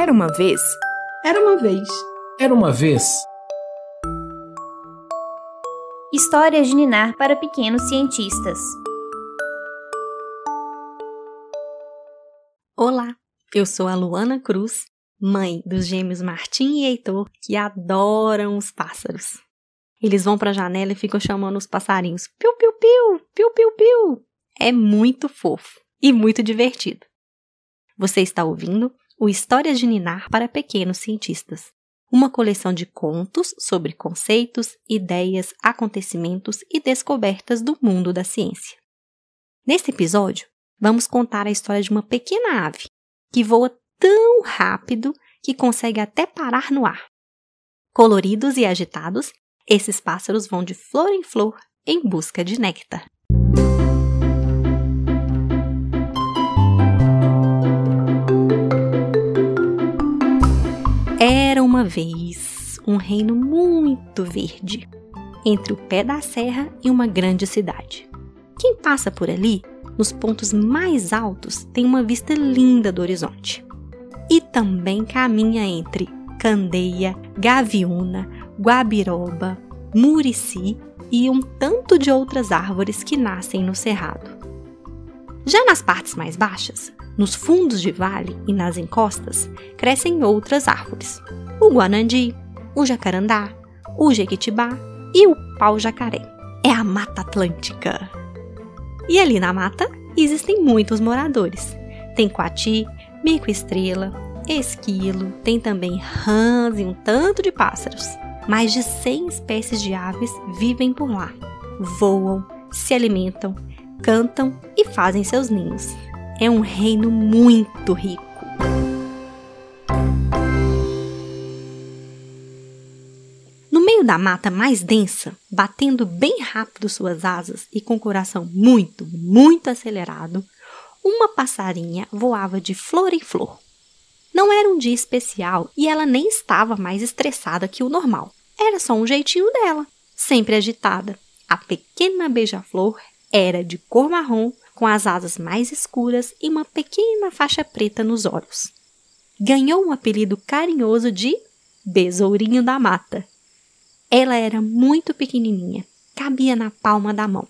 Era uma vez. Era uma vez. Era uma vez. Histórias de Ninar para pequenos cientistas. Olá, eu sou a Luana Cruz, mãe dos gêmeos Martim e Heitor, que adoram os pássaros. Eles vão para a janela e ficam chamando os passarinhos piu piu piu, piu piu piu. É muito fofo e muito divertido. Você está ouvindo o Histórias de Ninar para pequenos cientistas, uma coleção de contos sobre conceitos, ideias, acontecimentos e descobertas do mundo da ciência. Neste episódio, vamos contar a história de uma pequena ave que voa tão rápido que consegue até parar no ar. Coloridos e agitados, esses pássaros vão de flor em flor em busca de néctar. Uma vez um reino muito verde, entre o pé da serra e uma grande cidade. Quem passa por ali nos pontos mais altos tem uma vista linda do horizonte. E também caminha entre candeia, gaviúna, guabiroba, murici e um tanto de outras árvores que nascem no cerrado. Já nas partes mais baixas, nos fundos de vale e nas encostas, crescem outras árvores: o guanandi, o jacarandá, o jequitibá e o pau-jacaré. É a Mata Atlântica. E ali na mata existem muitos moradores. Tem coati, mico-estrela, esquilo, tem também rãs e um tanto de pássaros. Mais de 100 espécies de aves vivem por lá. Voam, se alimentam, cantam e fazem seus ninhos. É um reino muito rico. Da mata mais densa, batendo bem rápido suas asas e com o coração muito, muito acelerado, uma passarinha voava de flor em flor. Não era um dia especial e ela nem estava mais estressada que o normal. Era só um jeitinho dela, sempre agitada. A pequena beija-flor era de cor marrom, com as asas mais escuras e uma pequena faixa preta nos olhos. Ganhou um apelido carinhoso de Besourinho da Mata ela era muito pequenininha, cabia na palma da mão.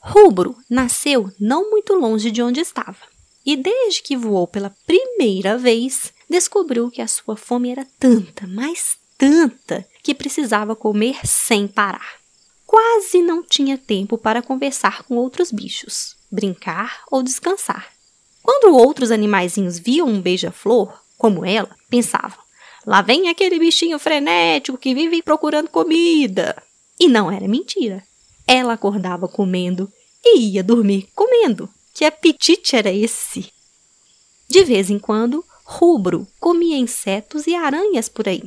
Rubro nasceu não muito longe de onde estava, e desde que voou pela primeira vez, descobriu que a sua fome era tanta, mas tanta, que precisava comer sem parar. Quase não tinha tempo para conversar com outros bichos, brincar ou descansar. Quando outros animaizinhos viam um beija-flor, como ela, pensavam: Lá vem aquele bichinho frenético que vive procurando comida. E não era mentira. Ela acordava comendo e ia dormir comendo. Que apetite era esse? De vez em quando, Rubro comia insetos e aranhas por aí.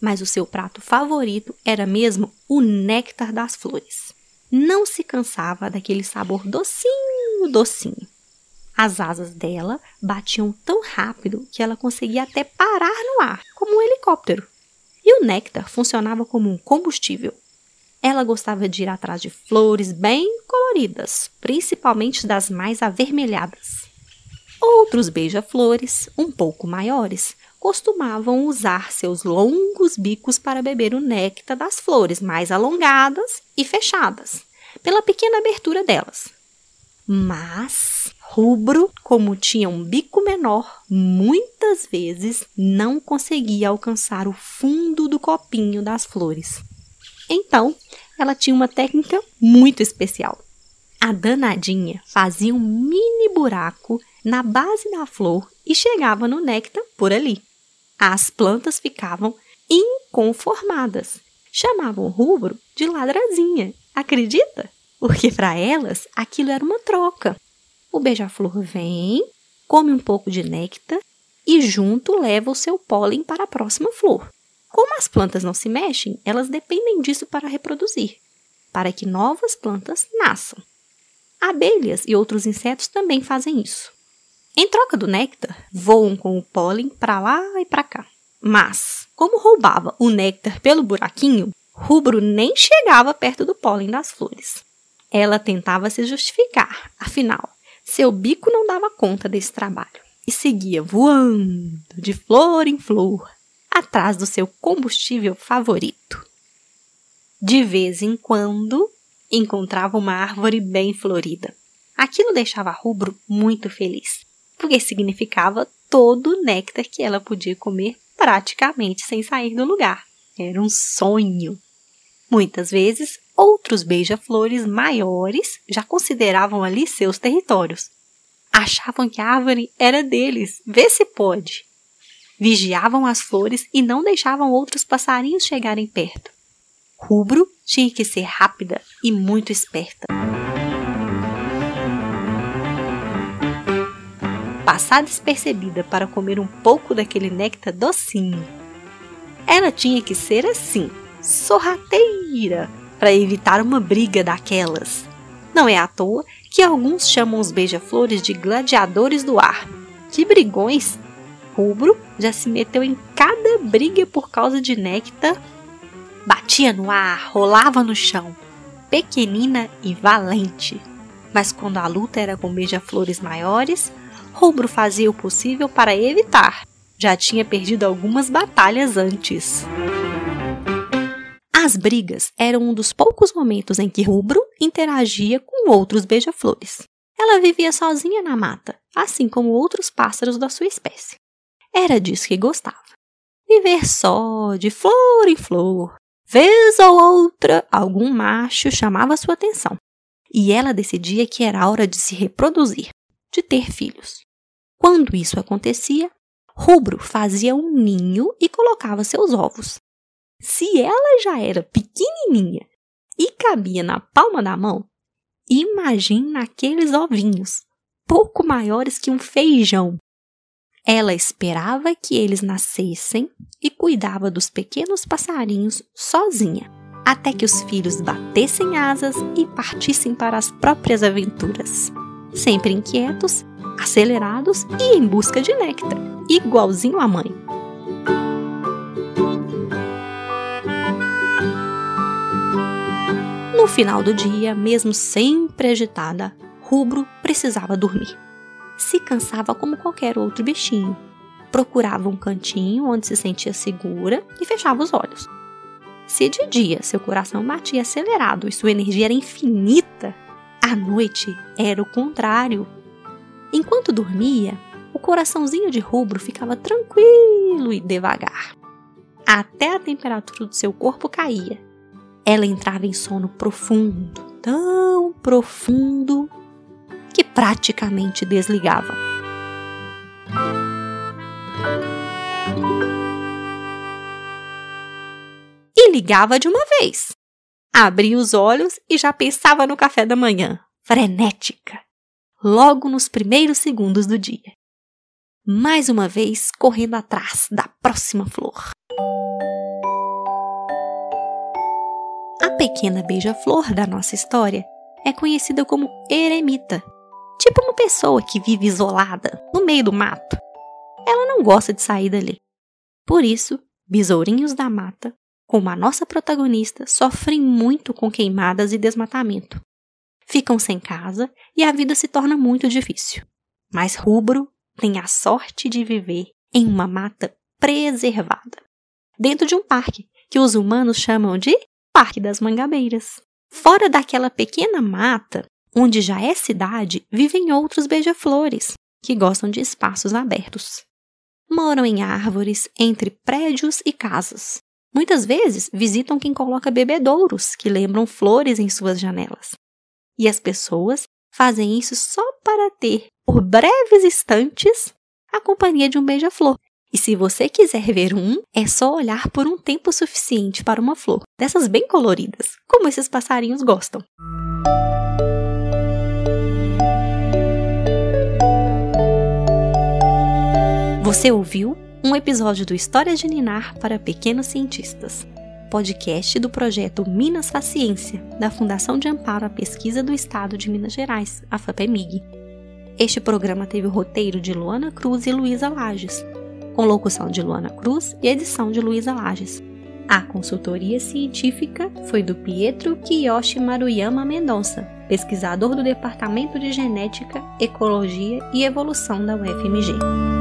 Mas o seu prato favorito era mesmo o néctar das flores. Não se cansava daquele sabor docinho, docinho. As asas dela batiam tão rápido que ela conseguia até parar no ar, helicóptero. E o néctar funcionava como um combustível. Ela gostava de ir atrás de flores bem coloridas, principalmente das mais avermelhadas. Outros beija-flores, um pouco maiores, costumavam usar seus longos bicos para beber o néctar das flores mais alongadas e fechadas, pela pequena abertura delas. Mas Rubro, como tinha um bico menor, muitas vezes não conseguia alcançar o fundo do copinho das flores. Então, ela tinha uma técnica muito especial. A danadinha fazia um mini buraco na base da flor e chegava no néctar por ali. As plantas ficavam inconformadas. Chamavam o rubro de ladrazinha. Acredita? Porque para elas aquilo era uma troca. O beija-flor vem, come um pouco de néctar e junto leva o seu pólen para a próxima flor. Como as plantas não se mexem, elas dependem disso para reproduzir, para que novas plantas nasçam. Abelhas e outros insetos também fazem isso. Em troca do néctar, voam com o pólen para lá e para cá. Mas, como roubava o néctar pelo buraquinho, Rubro nem chegava perto do pólen das flores. Ela tentava se justificar, afinal, seu bico não dava conta desse trabalho. e seguia voando de flor em flor atrás do seu combustível favorito. De vez em quando, encontrava uma árvore bem florida. Aquilo deixava Rubro muito feliz, porque significava todo o néctar que ela podia comer praticamente sem sair do lugar. Era um sonho. Muitas vezes, outros beija-flores maiores já consideravam ali seus territórios. Achavam que a árvore era deles, vê se pode. Vigiavam as flores e não deixavam outros passarinhos chegarem perto. Rubro tinha que ser rápida e muito esperta. Passar despercebida para comer um pouco daquele néctar docinho. Ela tinha que ser assim, sorrateira, para evitar uma briga daquelas. Não é à toa que alguns chamam os beija-flores de gladiadores do ar. Que brigões! Rubro já se meteu em cada briga por causa de néctar. Batia no ar, rolava no chão, pequenina e valente. Mas quando a luta era com beija-flores maiores, Rubro fazia o possível para evitar. Já tinha perdido algumas batalhas antes. As brigas eram um dos poucos momentos em que Rubro interagia com outros beija-flores. Ela vivia sozinha na mata, assim como outros pássaros da sua espécie. Era disso que gostava. Viver só, de flor em flor. Vez ou outra, algum macho chamava sua atenção. E ela decidia que era hora de se reproduzir, de ter filhos. Quando isso acontecia, Rubro fazia um ninho e colocava seus ovos. Se ela já era pequenininha e cabia na palma da mão, imagine aqueles ovinhos, pouco maiores que um feijão. Ela esperava que eles nascessem e cuidava dos pequenos passarinhos sozinha, até que os filhos batessem asas e partissem para as próprias aventuras. Sempre inquietos, acelerados e em busca de néctar, igualzinho à mãe. Final do dia, mesmo sempre agitada, Rubro precisava dormir. Se cansava como qualquer outro bichinho. Procurava um cantinho onde se sentia segura e fechava os olhos. Se de dia seu coração batia acelerado e sua energia era infinita, à noite era o contrário. Enquanto dormia, o coraçãozinho de rubro ficava tranquilo e devagar. Até a temperatura do seu corpo caía. Ela entrava em sono profundo, tão profundo, que praticamente desligava. E ligava de uma vez. Abria os olhos e já pensava no café da manhã, frenética, logo nos primeiros segundos do dia. Mais uma vez correndo atrás da próxima flor. Pequena beija-flor da nossa história é conhecida como eremita, tipo uma pessoa que vive isolada no meio do mato. Ela não gosta de sair dali. Por isso, besourinhos da mata como a nossa protagonista, sofrem muito com queimadas e desmatamento. Ficam sem casa e a vida se torna muito difícil. Mas Rubro tem a sorte de viver em uma mata preservada, dentro de um parque que os humanos chamam de Parque das Mangabeiras. Fora daquela pequena mata, onde já é cidade, vivem outros beija-flores que gostam de espaços abertos. Moram em árvores, entre prédios e casas, Muitas vezes visitam quem coloca bebedouros que lembram flores em suas janelas. E as pessoas fazem isso só para ter, por breves instantes, a companhia de um beija-flor. E se você quiser ver um, é só olhar por um tempo suficiente para uma flor, dessas bem coloridas, como esses passarinhos gostam. Você ouviu um episódio do História de Ninar para Pequenos Cientistas, podcast do projeto Minas Faz Ciência, da Fundação de Amparo à Pesquisa do Estado de Minas Gerais, a FAPEMIG. Este programa teve o roteiro de Luana Cruz e Luísa Lages, com locução de Luana Cruz e edição de Luísa Lages. A consultoria científica foi do Pietro Kiyoshi Maruyama Mendonça, pesquisador do Departamento de Genética, Ecologia e Evolução da UFMG.